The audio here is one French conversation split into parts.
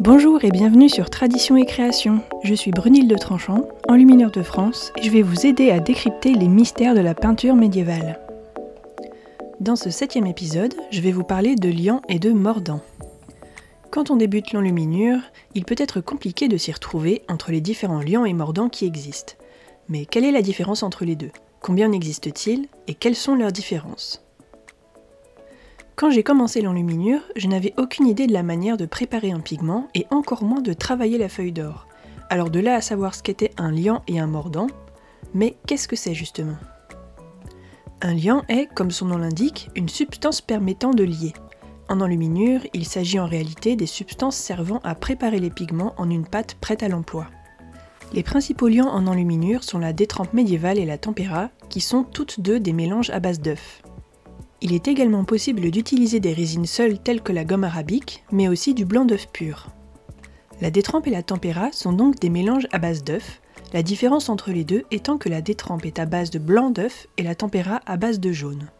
Bonjour et bienvenue sur Tradition et Création. Je suis Brunilde de Tranchant, enlumineur de France, et je vais vous aider à décrypter les mystères de la peinture médiévale. Dans ce septième épisode, je vais vous parler de liant et de mordant. Quand on débute l'enluminure, il peut être compliqué de s'y retrouver entre les différents liants et mordants qui existent. Mais quelle est la différence entre les deux? Combien en existe-t-il et quelles sont leurs différences? Quand j'ai commencé l'enluminure, je n'avais aucune idée de la manière de préparer un pigment et encore moins de travailler la feuille d'or. Alors de là à savoir ce qu'était un liant et un mordant, mais qu'est-ce que c'est justement? Un liant est, comme son nom l'indique, une substance permettant de lier. En enluminure, il s'agit en réalité des substances servant à préparer les pigments en une pâte prête à l'emploi. Les principaux liants en enluminure sont la détrempe médiévale et la tempéra, qui sont toutes deux des mélanges à base d'œufs. Il est également possible d'utiliser des résines seules telles que la gomme arabique, mais aussi du blanc d'œuf pur. La détrempe et la tempéra sont donc des mélanges à base d'œuf, la différence entre les deux étant que la détrempe est à base de blanc d'œuf et la tempéra à base de jaune.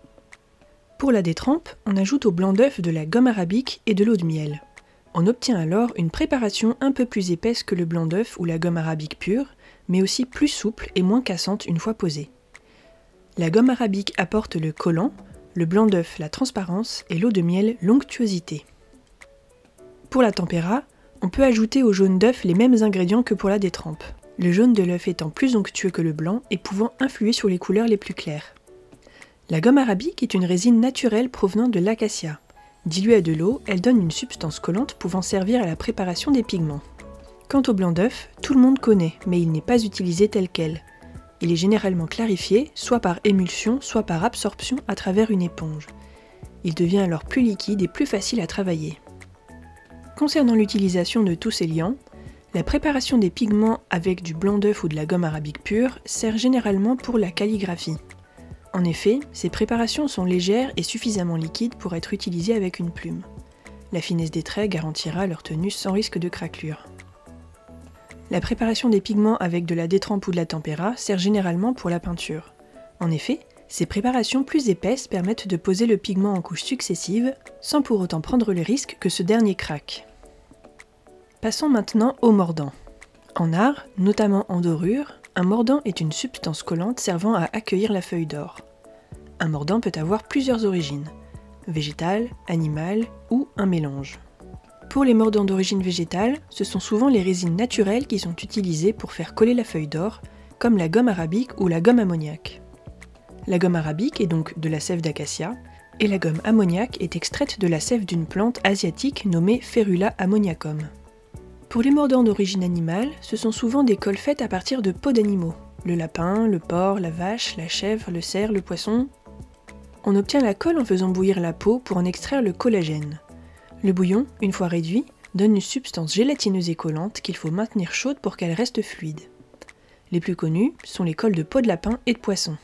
Pour la détrempe, on ajoute au blanc d'œuf de la gomme arabique et de l'eau de miel. On obtient alors une préparation un peu plus épaisse que le blanc d'œuf ou la gomme arabique pure, mais aussi plus souple et moins cassante une fois posée. La gomme arabique apporte le collant, le blanc d'œuf la transparence et l'eau de miel l'onctuosité. Pour la tempéra, on peut ajouter au jaune d'œuf les mêmes ingrédients que pour la détrempe, le jaune de l'œuf étant plus onctueux que le blanc et pouvant influer sur les couleurs les plus claires. La gomme arabique est une résine naturelle provenant de l'acacia. Diluée à de l'eau, elle donne une substance collante pouvant servir à la préparation des pigments. Quant au blanc d'œuf, tout le monde connaît, mais il n'est pas utilisé tel quel. Il est généralement clarifié, soit par émulsion, soit par absorption à travers une éponge. Il devient alors plus liquide et plus facile à travailler. Concernant l'utilisation de tous ces liants, la préparation des pigments avec du blanc d'œuf ou de la gomme arabique pure sert généralement pour la calligraphie. En effet, ces préparations sont légères et suffisamment liquides pour être utilisées avec une plume. La finesse des traits garantira leur tenue sans risque de craquelure. La préparation des pigments avec de la détrempe ou de la tempéra sert généralement pour la peinture. En effet, ces préparations plus épaisses permettent de poser le pigment en couches successives sans pour autant prendre le risque que ce dernier craque. Passons maintenant au mordant. En art, notamment en dorure, un mordant est une substance collante servant à accueillir la feuille d'or. Un mordant peut avoir plusieurs origines, végétale, animale ou un mélange. Pour les mordants d'origine végétale, ce sont souvent les résines naturelles qui sont utilisées pour faire coller la feuille d'or, comme la gomme arabique ou la gomme ammoniaque. La gomme arabique est donc de la sève d'acacia, et la gomme ammoniaque est extraite de la sève d'une plante asiatique nommée Ferula ammoniacum. Pour les mordants d'origine animale, ce sont souvent des colles faites à partir de peaux d'animaux, le lapin, le porc, la vache, la chèvre, le cerf, le poisson. On obtient la colle en faisant bouillir la peau pour en extraire le collagène. Le bouillon, une fois réduit, donne une substance gélatineuse et collante qu'il faut maintenir chaude pour qu'elle reste fluide. Les plus connus sont les cols de peau de lapin et de poisson.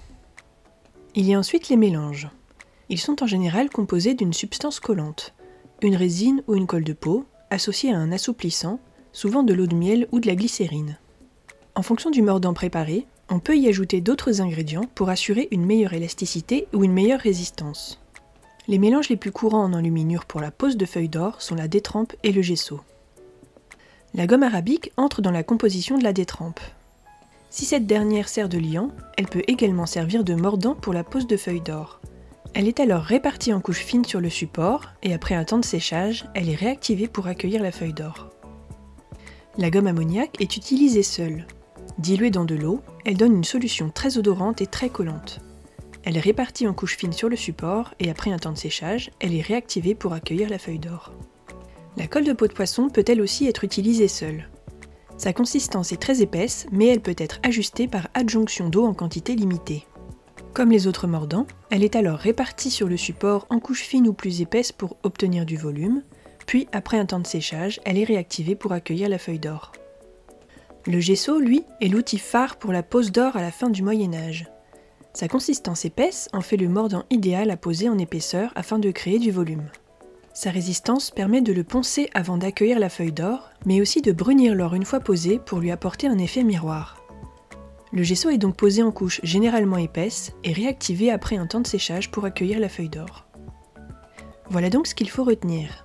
Il y a ensuite les mélanges. Ils sont en général composés d'une substance collante, une résine ou une colle de peau, associée à un assouplissant, souvent de l'eau de miel ou de la glycérine. En fonction du mordant préparé, on peut y ajouter d'autres ingrédients pour assurer une meilleure élasticité ou une meilleure résistance. Les mélanges les plus courants en enluminure pour la pose de feuilles d'or sont la détrempe et le gesso. La gomme arabique entre dans la composition de la détrempe. Si cette dernière sert de liant, elle peut également servir de mordant pour la pose de feuilles d'or. Elle est alors répartie en couches fines sur le support et après un temps de séchage, elle est réactivée pour accueillir la feuille d'or. La gomme ammoniaque est utilisée seule. Diluée dans de l'eau, elle donne une solution très odorante et très collante. Elle est répartie en couches fines sur le support et après un temps de séchage, elle est réactivée pour accueillir la feuille d'or. La colle de peau de poisson peut elle aussi être utilisée seule. Sa consistance est très épaisse, mais elle peut être ajustée par adjonction d'eau en quantité limitée. Comme les autres mordants, elle est alors répartie sur le support en couches fines ou plus épaisses pour obtenir du volume, puis après un temps de séchage, elle est réactivée pour accueillir la feuille d'or. Le gesso, lui, est l'outil phare pour la pose d'or à la fin du Moyen Âge. Sa consistance épaisse en fait le mordant idéal à poser en épaisseur afin de créer du volume. Sa résistance permet de le poncer avant d'accueillir la feuille d'or, mais aussi de brunir l'or une fois posé pour lui apporter un effet miroir. Le gesso est donc posé en couche généralement épaisse et réactivé après un temps de séchage pour accueillir la feuille d'or. Voilà donc ce qu'il faut retenir.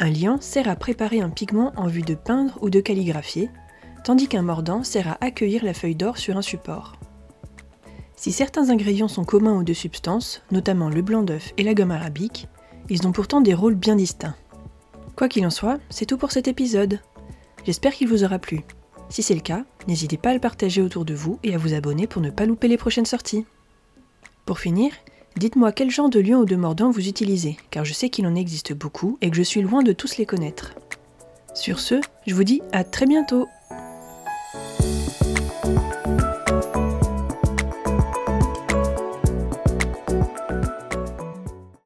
Un liant sert à préparer un pigment en vue de peindre ou de calligraphier, tandis qu'un mordant sert à accueillir la feuille d'or sur un support. Si certains ingrédients sont communs aux deux substances, notamment le blanc d'œuf et la gomme arabique, ils ont pourtant des rôles bien distincts. Quoi qu'il en soit, c'est tout pour cet épisode. J'espère qu'il vous aura plu. Si c'est le cas, n'hésitez pas à le partager autour de vous et à vous abonner pour ne pas louper les prochaines sorties. Pour finir, dites-moi quel genre de lion ou de mordant vous utilisez, car je sais qu'il en existe beaucoup et que je suis loin de tous les connaître. Sur ce, je vous dis à très bientôt